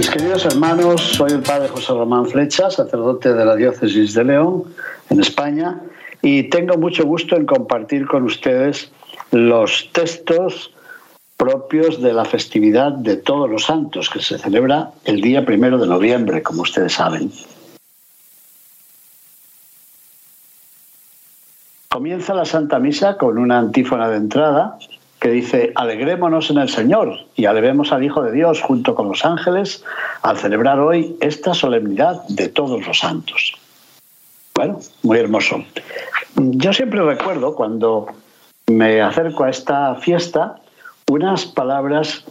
Mis queridos hermanos, soy el padre José Román Flecha, sacerdote de la diócesis de León, en España, y tengo mucho gusto en compartir con ustedes los textos propios de la festividad de todos los santos, que se celebra el día primero de noviembre, como ustedes saben. Comienza la Santa Misa con una antífona de entrada que dice, alegrémonos en el Señor y alevemos al Hijo de Dios junto con los ángeles al celebrar hoy esta solemnidad de todos los santos. Bueno, muy hermoso. Yo siempre recuerdo cuando me acerco a esta fiesta unas palabras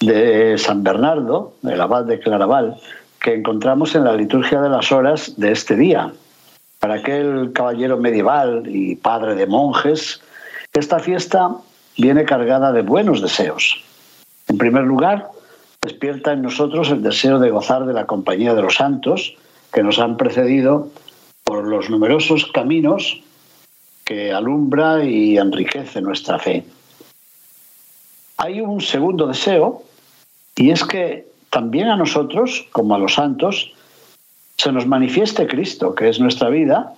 de San Bernardo, el abad de Claraval, que encontramos en la liturgia de las horas de este día. Para aquel caballero medieval y padre de monjes, esta fiesta viene cargada de buenos deseos. En primer lugar, despierta en nosotros el deseo de gozar de la compañía de los santos que nos han precedido por los numerosos caminos que alumbra y enriquece nuestra fe. Hay un segundo deseo y es que también a nosotros, como a los santos, se nos manifieste Cristo, que es nuestra vida,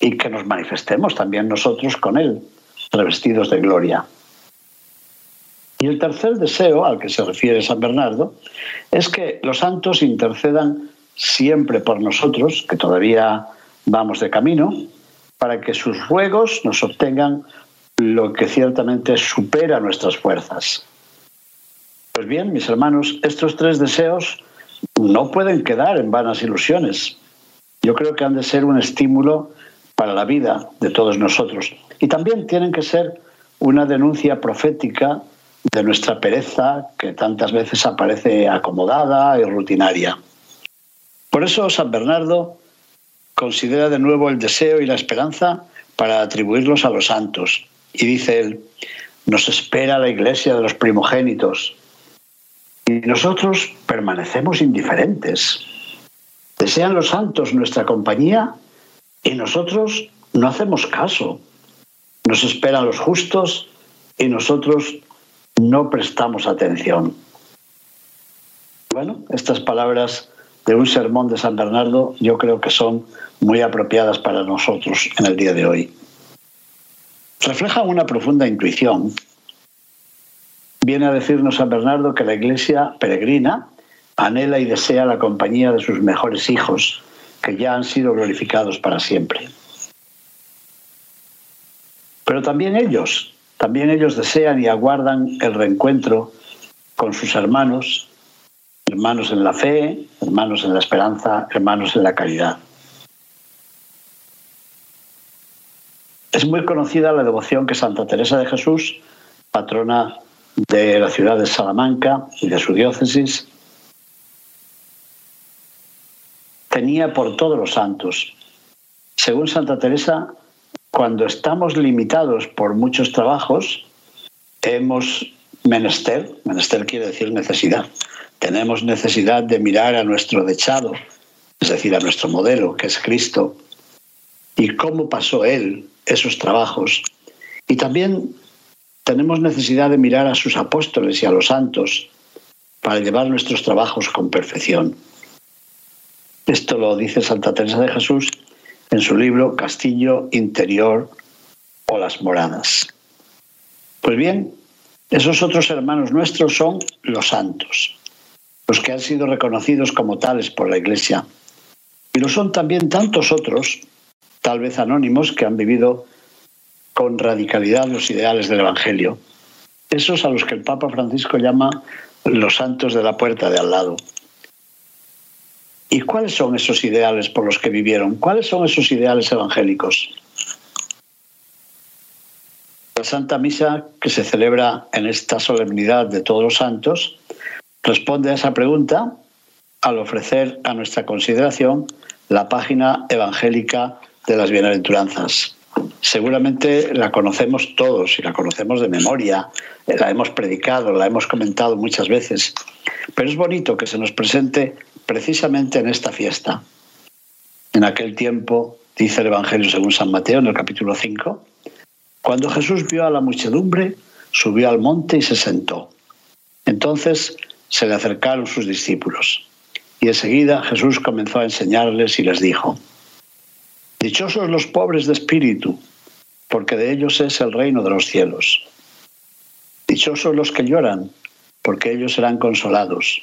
y que nos manifestemos también nosotros con Él, revestidos de gloria. Y el tercer deseo al que se refiere San Bernardo es que los santos intercedan siempre por nosotros, que todavía vamos de camino, para que sus ruegos nos obtengan lo que ciertamente supera nuestras fuerzas. Pues bien, mis hermanos, estos tres deseos no pueden quedar en vanas ilusiones. Yo creo que han de ser un estímulo para la vida de todos nosotros. Y también tienen que ser una denuncia profética de nuestra pereza que tantas veces aparece acomodada y rutinaria. Por eso San Bernardo considera de nuevo el deseo y la esperanza para atribuirlos a los santos. Y dice él, nos espera la iglesia de los primogénitos. Y nosotros permanecemos indiferentes. Desean los santos nuestra compañía y nosotros no hacemos caso. Nos esperan los justos y nosotros no prestamos atención. Bueno, estas palabras de un sermón de San Bernardo yo creo que son muy apropiadas para nosotros en el día de hoy. Refleja una profunda intuición. Viene a decirnos San Bernardo que la iglesia peregrina anhela y desea la compañía de sus mejores hijos, que ya han sido glorificados para siempre. Pero también ellos, también ellos desean y aguardan el reencuentro con sus hermanos, hermanos en la fe, hermanos en la esperanza, hermanos en la caridad. Es muy conocida la devoción que Santa Teresa de Jesús, patrona de la ciudad de Salamanca y de su diócesis, tenía por todos los santos. Según Santa Teresa, cuando estamos limitados por muchos trabajos, hemos menester, menester quiere decir necesidad, tenemos necesidad de mirar a nuestro dechado, es decir, a nuestro modelo, que es Cristo, y cómo pasó Él esos trabajos. Y también tenemos necesidad de mirar a sus apóstoles y a los santos para llevar nuestros trabajos con perfección. Esto lo dice Santa Teresa de Jesús en su libro Castillo Interior o las Moradas. Pues bien, esos otros hermanos nuestros son los santos, los que han sido reconocidos como tales por la Iglesia. Y lo son también tantos otros tal vez anónimos, que han vivido con radicalidad los ideales del Evangelio. Esos a los que el Papa Francisco llama los santos de la puerta de al lado. ¿Y cuáles son esos ideales por los que vivieron? ¿Cuáles son esos ideales evangélicos? La Santa Misa que se celebra en esta solemnidad de todos los santos responde a esa pregunta al ofrecer a nuestra consideración la página evangélica de las bienaventuranzas. Seguramente la conocemos todos y la conocemos de memoria, la hemos predicado, la hemos comentado muchas veces, pero es bonito que se nos presente precisamente en esta fiesta. En aquel tiempo, dice el Evangelio según San Mateo en el capítulo 5, cuando Jesús vio a la muchedumbre, subió al monte y se sentó. Entonces se le acercaron sus discípulos. Y enseguida Jesús comenzó a enseñarles y les dijo, Dichosos los pobres de espíritu, porque de ellos es el reino de los cielos. Dichosos los que lloran, porque ellos serán consolados.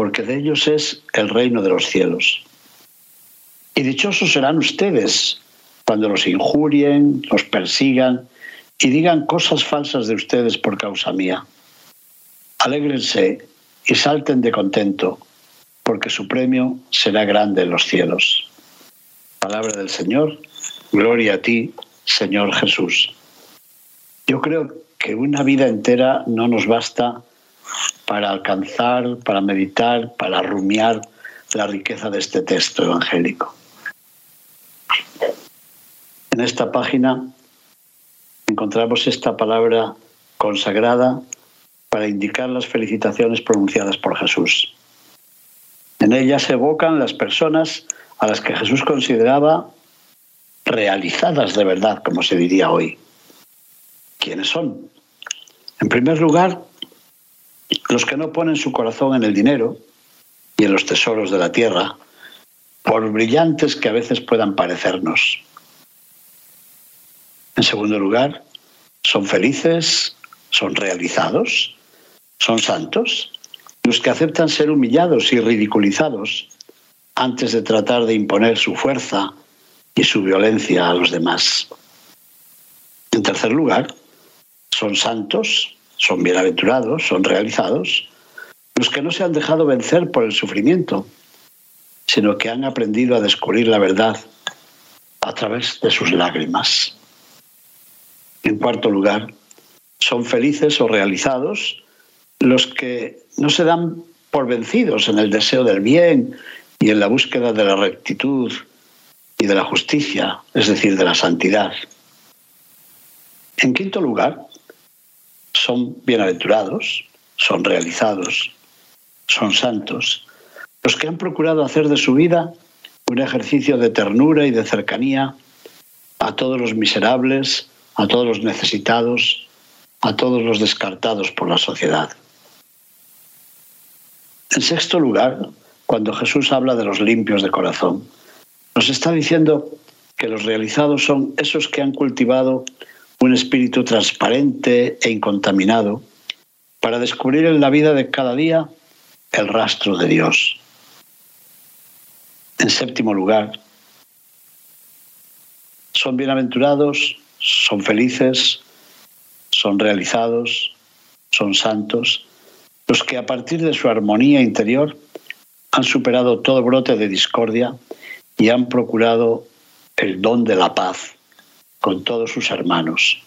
porque de ellos es el reino de los cielos. Y dichosos serán ustedes cuando los injurien, los persigan y digan cosas falsas de ustedes por causa mía. Alégrense y salten de contento, porque su premio será grande en los cielos. Palabra del Señor Gloria a ti, Señor Jesús. Yo creo que una vida entera no nos basta para alcanzar, para meditar, para rumiar la riqueza de este texto evangélico. En esta página encontramos esta palabra consagrada para indicar las felicitaciones pronunciadas por Jesús. En ella se evocan las personas a las que Jesús consideraba realizadas de verdad, como se diría hoy. ¿Quiénes son? En primer lugar, los que no ponen su corazón en el dinero y en los tesoros de la tierra, por brillantes que a veces puedan parecernos. En segundo lugar, son felices, son realizados, son santos, los que aceptan ser humillados y ridiculizados antes de tratar de imponer su fuerza y su violencia a los demás. En tercer lugar, son santos, son bienaventurados, son realizados, los que no se han dejado vencer por el sufrimiento, sino que han aprendido a descubrir la verdad a través de sus lágrimas. En cuarto lugar, son felices o realizados los que no se dan por vencidos en el deseo del bien y en la búsqueda de la rectitud y de la justicia, es decir, de la santidad. En quinto lugar, son bienaventurados, son realizados, son santos, los que han procurado hacer de su vida un ejercicio de ternura y de cercanía a todos los miserables, a todos los necesitados, a todos los descartados por la sociedad. En sexto lugar, cuando Jesús habla de los limpios de corazón, nos está diciendo que los realizados son esos que han cultivado un espíritu transparente e incontaminado para descubrir en la vida de cada día el rastro de Dios. En séptimo lugar, son bienaventurados, son felices, son realizados, son santos, los que a partir de su armonía interior han superado todo brote de discordia y han procurado el don de la paz con todos sus hermanos.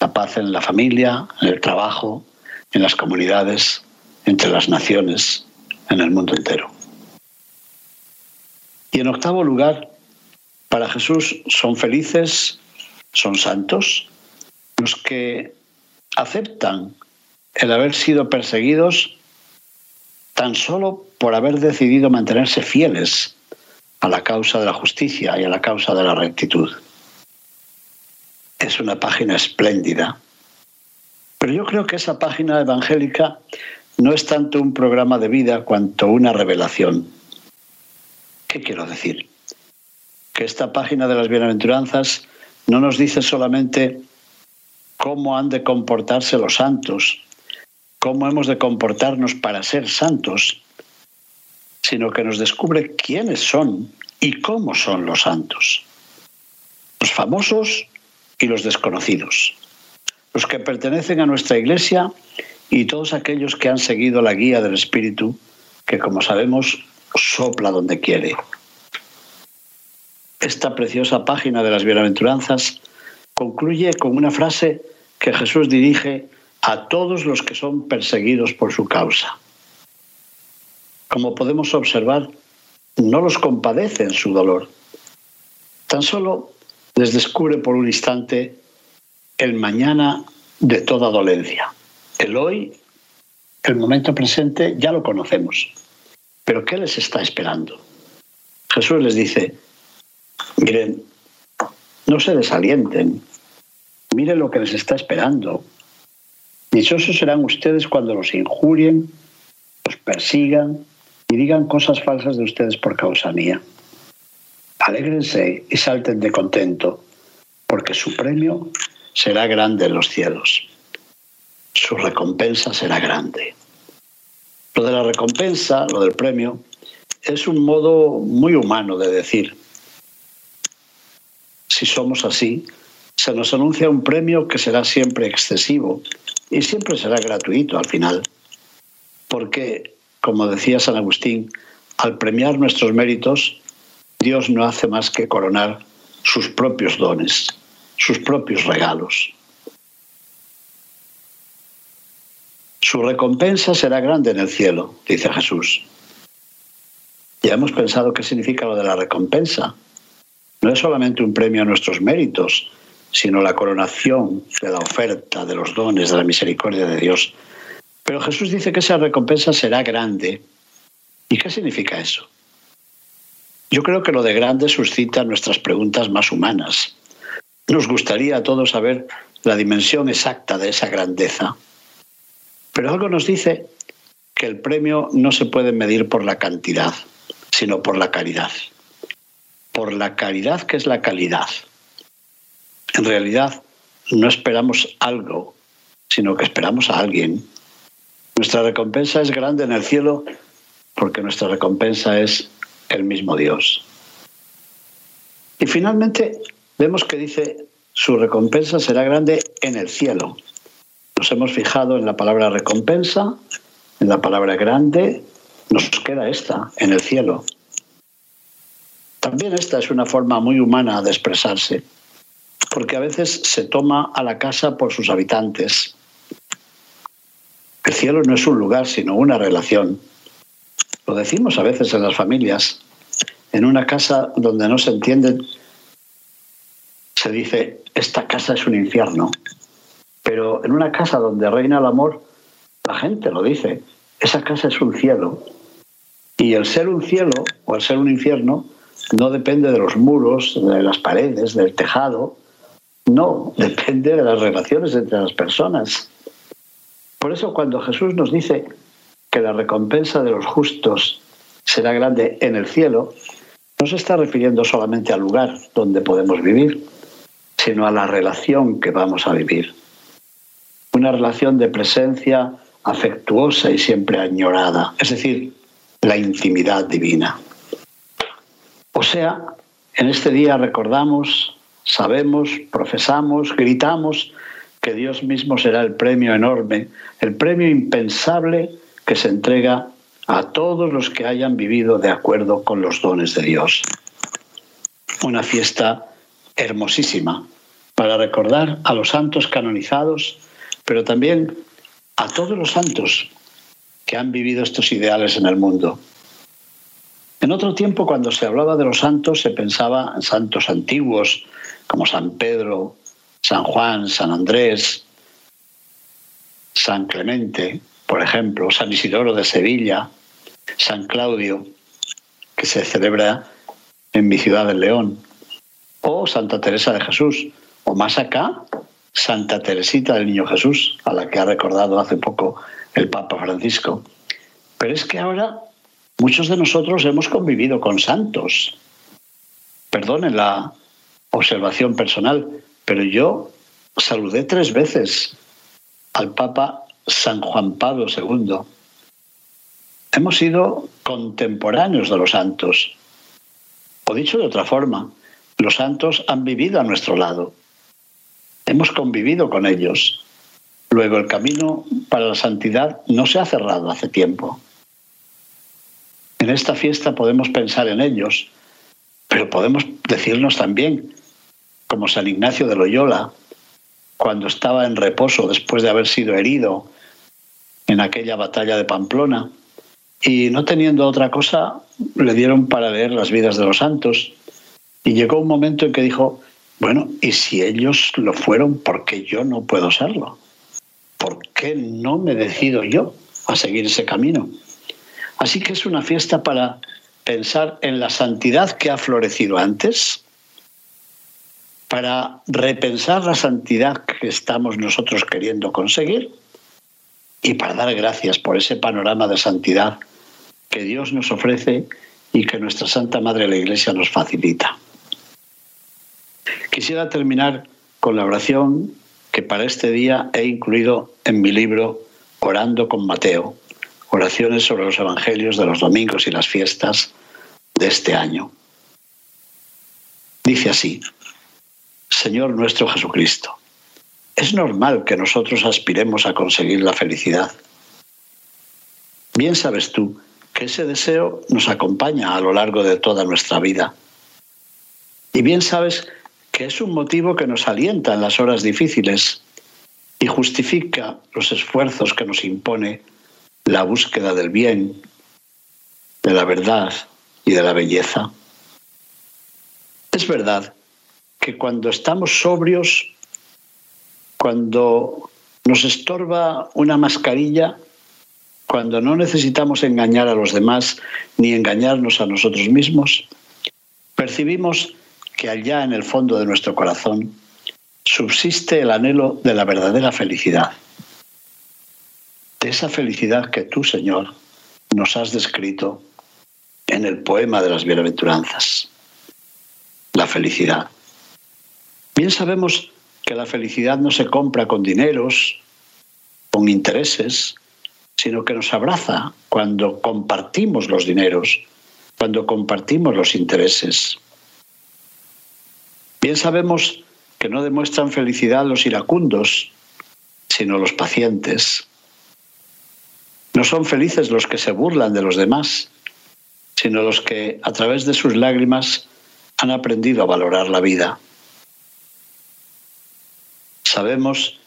La paz en la familia, en el trabajo, en las comunidades, entre las naciones, en el mundo entero. Y en octavo lugar, para Jesús son felices, son santos, los que aceptan el haber sido perseguidos tan solo por haber decidido mantenerse fieles a la causa de la justicia y a la causa de la rectitud. Es una página espléndida. Pero yo creo que esa página evangélica no es tanto un programa de vida cuanto una revelación. ¿Qué quiero decir? Que esta página de las bienaventuranzas no nos dice solamente cómo han de comportarse los santos, cómo hemos de comportarnos para ser santos, sino que nos descubre quiénes son y cómo son los santos. Los famosos y los desconocidos. Los que pertenecen a nuestra iglesia y todos aquellos que han seguido la guía del Espíritu, que como sabemos sopla donde quiere. Esta preciosa página de las bienaventuranzas concluye con una frase que Jesús dirige a todos los que son perseguidos por su causa. Como podemos observar, no los compadece en su dolor, tan solo les descubre por un instante el mañana de toda dolencia. El hoy, el momento presente, ya lo conocemos. Pero ¿qué les está esperando? Jesús les dice, miren, no se desalienten, miren lo que les está esperando. Dichosos serán ustedes cuando los injurien, los persigan y digan cosas falsas de ustedes por causa mía. Alégrense y salten de contento, porque su premio será grande en los cielos. Su recompensa será grande. Lo de la recompensa, lo del premio, es un modo muy humano de decir. Si somos así, se nos anuncia un premio que será siempre excesivo y siempre será gratuito al final. Porque, como decía San Agustín, al premiar nuestros méritos, Dios no hace más que coronar sus propios dones, sus propios regalos. Su recompensa será grande en el cielo, dice Jesús. Ya hemos pensado qué significa lo de la recompensa. No es solamente un premio a nuestros méritos, sino la coronación de la oferta, de los dones, de la misericordia de Dios. Pero Jesús dice que esa recompensa será grande. ¿Y qué significa eso? Yo creo que lo de grande suscita nuestras preguntas más humanas. Nos gustaría a todos saber la dimensión exacta de esa grandeza. Pero algo nos dice que el premio no se puede medir por la cantidad, sino por la caridad. Por la caridad que es la calidad. En realidad no esperamos algo, sino que esperamos a alguien. Nuestra recompensa es grande en el cielo porque nuestra recompensa es el mismo Dios. Y finalmente vemos que dice, su recompensa será grande en el cielo nos hemos fijado en la palabra recompensa, en la palabra grande, nos queda esta, en el cielo. También esta es una forma muy humana de expresarse, porque a veces se toma a la casa por sus habitantes. El cielo no es un lugar, sino una relación. Lo decimos a veces en las familias. En una casa donde no se entienden, se dice, esta casa es un infierno. Pero en una casa donde reina el amor, la gente lo dice, esa casa es un cielo. Y el ser un cielo o el ser un infierno no depende de los muros, de las paredes, del tejado, no, depende de las relaciones entre las personas. Por eso cuando Jesús nos dice que la recompensa de los justos será grande en el cielo, no se está refiriendo solamente al lugar donde podemos vivir, sino a la relación que vamos a vivir una relación de presencia afectuosa y siempre añorada, es decir, la intimidad divina. O sea, en este día recordamos, sabemos, profesamos, gritamos que Dios mismo será el premio enorme, el premio impensable que se entrega a todos los que hayan vivido de acuerdo con los dones de Dios. Una fiesta hermosísima para recordar a los santos canonizados pero también a todos los santos que han vivido estos ideales en el mundo. En otro tiempo, cuando se hablaba de los santos, se pensaba en santos antiguos como San Pedro, San Juan, San Andrés, San Clemente, por ejemplo, San Isidoro de Sevilla, San Claudio, que se celebra en mi ciudad de León, o Santa Teresa de Jesús, o más acá, Santa Teresita del Niño Jesús, a la que ha recordado hace poco el Papa Francisco. Pero es que ahora muchos de nosotros hemos convivido con santos. Perdonen la observación personal, pero yo saludé tres veces al Papa San Juan Pablo II. Hemos sido contemporáneos de los santos. O dicho de otra forma, los santos han vivido a nuestro lado. Hemos convivido con ellos. Luego el camino para la santidad no se ha cerrado hace tiempo. En esta fiesta podemos pensar en ellos, pero podemos decirnos también, como San Ignacio de Loyola, cuando estaba en reposo después de haber sido herido en aquella batalla de Pamplona, y no teniendo otra cosa, le dieron para leer las vidas de los santos. Y llegó un momento en que dijo, bueno, ¿y si ellos lo fueron, por qué yo no puedo serlo? ¿Por qué no me decido yo a seguir ese camino? Así que es una fiesta para pensar en la santidad que ha florecido antes, para repensar la santidad que estamos nosotros queriendo conseguir y para dar gracias por ese panorama de santidad que Dios nos ofrece y que nuestra Santa Madre la Iglesia nos facilita. Quisiera terminar con la oración que para este día he incluido en mi libro Orando con Mateo, oraciones sobre los evangelios de los domingos y las fiestas de este año. Dice así, Señor nuestro Jesucristo, es normal que nosotros aspiremos a conseguir la felicidad. Bien sabes tú que ese deseo nos acompaña a lo largo de toda nuestra vida. Y bien sabes que es un motivo que nos alienta en las horas difíciles y justifica los esfuerzos que nos impone la búsqueda del bien, de la verdad y de la belleza. Es verdad que cuando estamos sobrios, cuando nos estorba una mascarilla, cuando no necesitamos engañar a los demás ni engañarnos a nosotros mismos, percibimos que allá en el fondo de nuestro corazón subsiste el anhelo de la verdadera felicidad, de esa felicidad que tú, Señor, nos has descrito en el poema de las bienaventuranzas, la felicidad. Bien sabemos que la felicidad no se compra con dineros, con intereses, sino que nos abraza cuando compartimos los dineros, cuando compartimos los intereses. Bien sabemos que no demuestran felicidad los iracundos, sino los pacientes. No son felices los que se burlan de los demás, sino los que a través de sus lágrimas han aprendido a valorar la vida. Sabemos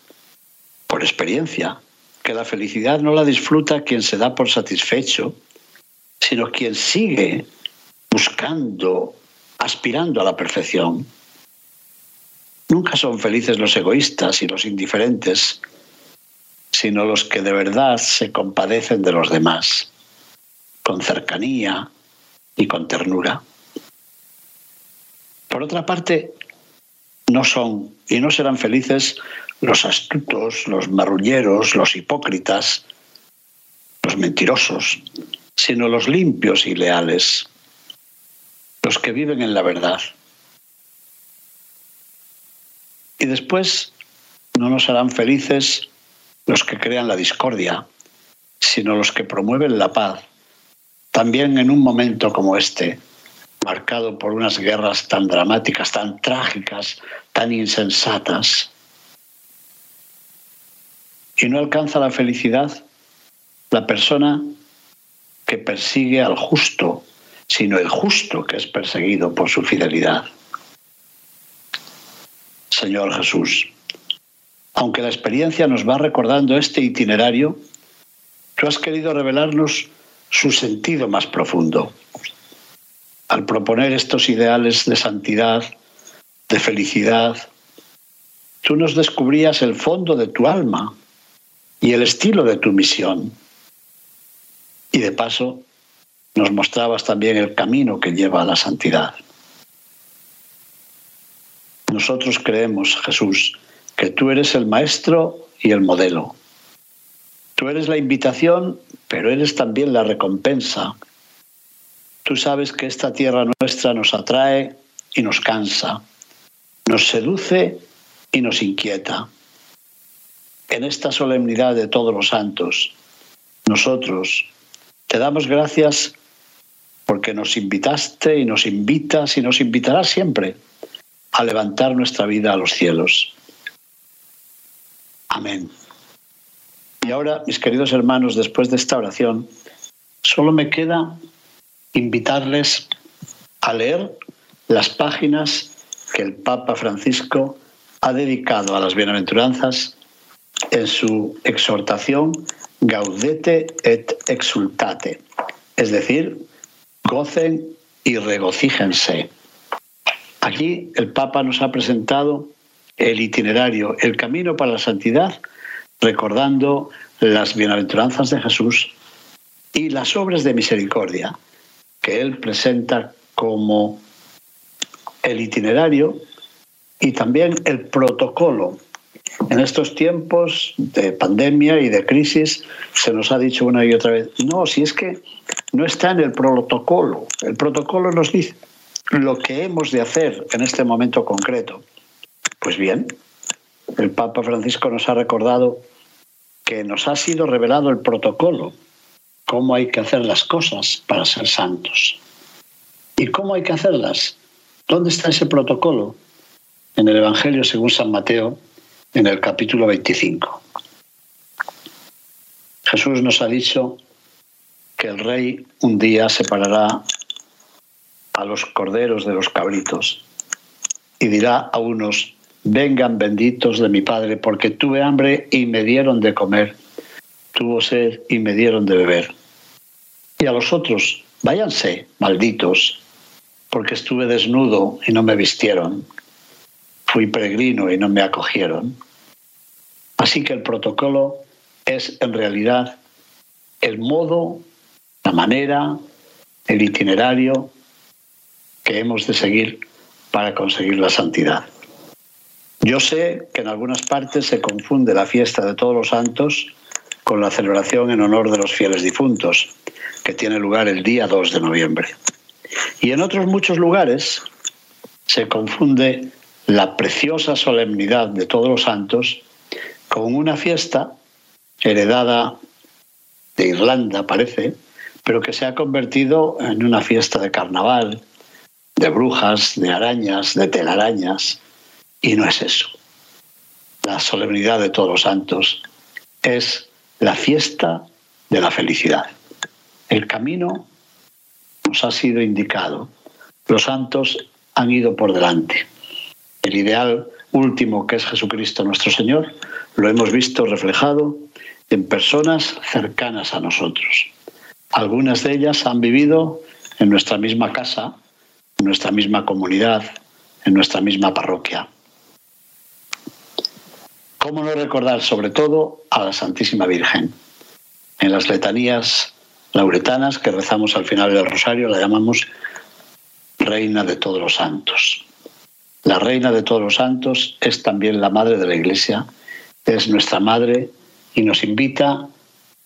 por experiencia que la felicidad no la disfruta quien se da por satisfecho, sino quien sigue buscando, aspirando a la perfección. Nunca son felices los egoístas y los indiferentes, sino los que de verdad se compadecen de los demás, con cercanía y con ternura. Por otra parte, no son y no serán felices los astutos, los marrulleros, los hipócritas, los mentirosos, sino los limpios y leales, los que viven en la verdad. Y después no nos harán felices los que crean la discordia, sino los que promueven la paz, también en un momento como este, marcado por unas guerras tan dramáticas, tan trágicas, tan insensatas. Y no alcanza la felicidad la persona que persigue al justo, sino el justo que es perseguido por su fidelidad. Señor Jesús, aunque la experiencia nos va recordando este itinerario, tú has querido revelarnos su sentido más profundo. Al proponer estos ideales de santidad, de felicidad, tú nos descubrías el fondo de tu alma y el estilo de tu misión. Y de paso, nos mostrabas también el camino que lleva a la santidad. Nosotros creemos, Jesús, que tú eres el maestro y el modelo. Tú eres la invitación, pero eres también la recompensa. Tú sabes que esta tierra nuestra nos atrae y nos cansa, nos seduce y nos inquieta. En esta solemnidad de todos los santos, nosotros te damos gracias porque nos invitaste y nos invitas y nos invitarás siempre a levantar nuestra vida a los cielos. Amén. Y ahora, mis queridos hermanos, después de esta oración, solo me queda invitarles a leer las páginas que el Papa Francisco ha dedicado a las bienaventuranzas en su exhortación Gaudete et exultate, es decir, gocen y regocíjense. Aquí el Papa nos ha presentado el itinerario, el camino para la santidad, recordando las bienaventuranzas de Jesús y las obras de misericordia que él presenta como el itinerario y también el protocolo. En estos tiempos de pandemia y de crisis se nos ha dicho una y otra vez, no, si es que no está en el protocolo. El protocolo nos dice lo que hemos de hacer en este momento concreto. Pues bien, el Papa Francisco nos ha recordado que nos ha sido revelado el protocolo, cómo hay que hacer las cosas para ser santos. ¿Y cómo hay que hacerlas? ¿Dónde está ese protocolo? En el Evangelio según San Mateo, en el capítulo 25. Jesús nos ha dicho que el rey un día separará a los corderos de los cabritos y dirá a unos, vengan benditos de mi Padre, porque tuve hambre y me dieron de comer, tuvo sed y me dieron de beber. Y a los otros, váyanse, malditos, porque estuve desnudo y no me vistieron, fui peregrino y no me acogieron. Así que el protocolo es en realidad el modo, la manera, el itinerario que hemos de seguir para conseguir la santidad. Yo sé que en algunas partes se confunde la fiesta de todos los santos con la celebración en honor de los fieles difuntos, que tiene lugar el día 2 de noviembre. Y en otros muchos lugares se confunde la preciosa solemnidad de todos los santos con una fiesta heredada de Irlanda, parece, pero que se ha convertido en una fiesta de carnaval, de brujas, de arañas, de telarañas, y no es eso. La solemnidad de todos los santos es la fiesta de la felicidad. El camino nos ha sido indicado. Los santos han ido por delante. El ideal último, que es Jesucristo nuestro Señor, lo hemos visto reflejado en personas cercanas a nosotros. Algunas de ellas han vivido en nuestra misma casa, en nuestra misma comunidad, en nuestra misma parroquia. ¿Cómo no recordar sobre todo a la Santísima Virgen? En las letanías lauretanas que rezamos al final del rosario la llamamos Reina de todos los santos. La Reina de todos los santos es también la Madre de la Iglesia, es nuestra Madre y nos invita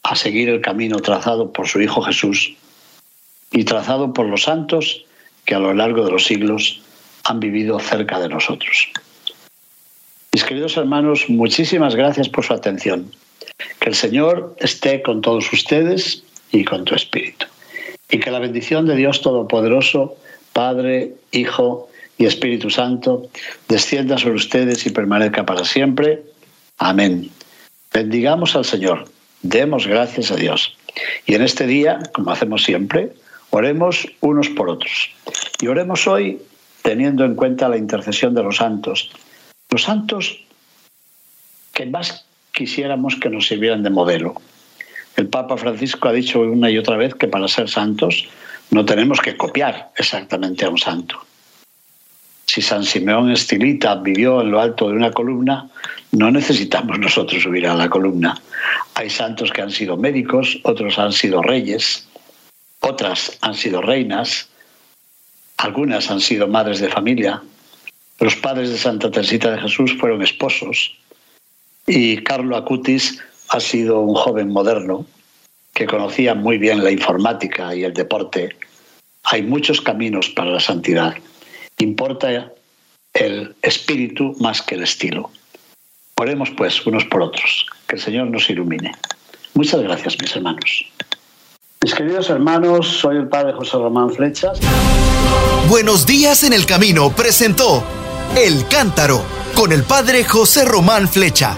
a seguir el camino trazado por su Hijo Jesús y trazado por los santos que a lo largo de los siglos han vivido cerca de nosotros. Mis queridos hermanos, muchísimas gracias por su atención. Que el Señor esté con todos ustedes y con tu espíritu. Y que la bendición de Dios Todopoderoso, Padre, Hijo y Espíritu Santo, descienda sobre ustedes y permanezca para siempre. Amén. Bendigamos al Señor, demos gracias a Dios. Y en este día, como hacemos siempre, oremos unos por otros. Y oremos hoy teniendo en cuenta la intercesión de los santos. Los santos que más quisiéramos que nos sirvieran de modelo. El Papa Francisco ha dicho una y otra vez que para ser santos no tenemos que copiar exactamente a un santo. Si San Simeón Estilita vivió en lo alto de una columna, no necesitamos nosotros subir a la columna. Hay santos que han sido médicos, otros han sido reyes, otras han sido reinas, algunas han sido madres de familia. Los padres de Santa Teresita de Jesús fueron esposos y Carlo Acutis ha sido un joven moderno que conocía muy bien la informática y el deporte. Hay muchos caminos para la santidad. Importa el espíritu más que el estilo. Oremos pues unos por otros, que el Señor nos ilumine. Muchas gracias, mis hermanos. Mis queridos hermanos, soy el padre José Román Flechas. Buenos días en el camino presentó El Cántaro con el padre José Román Flecha.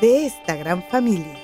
de esta gran familia.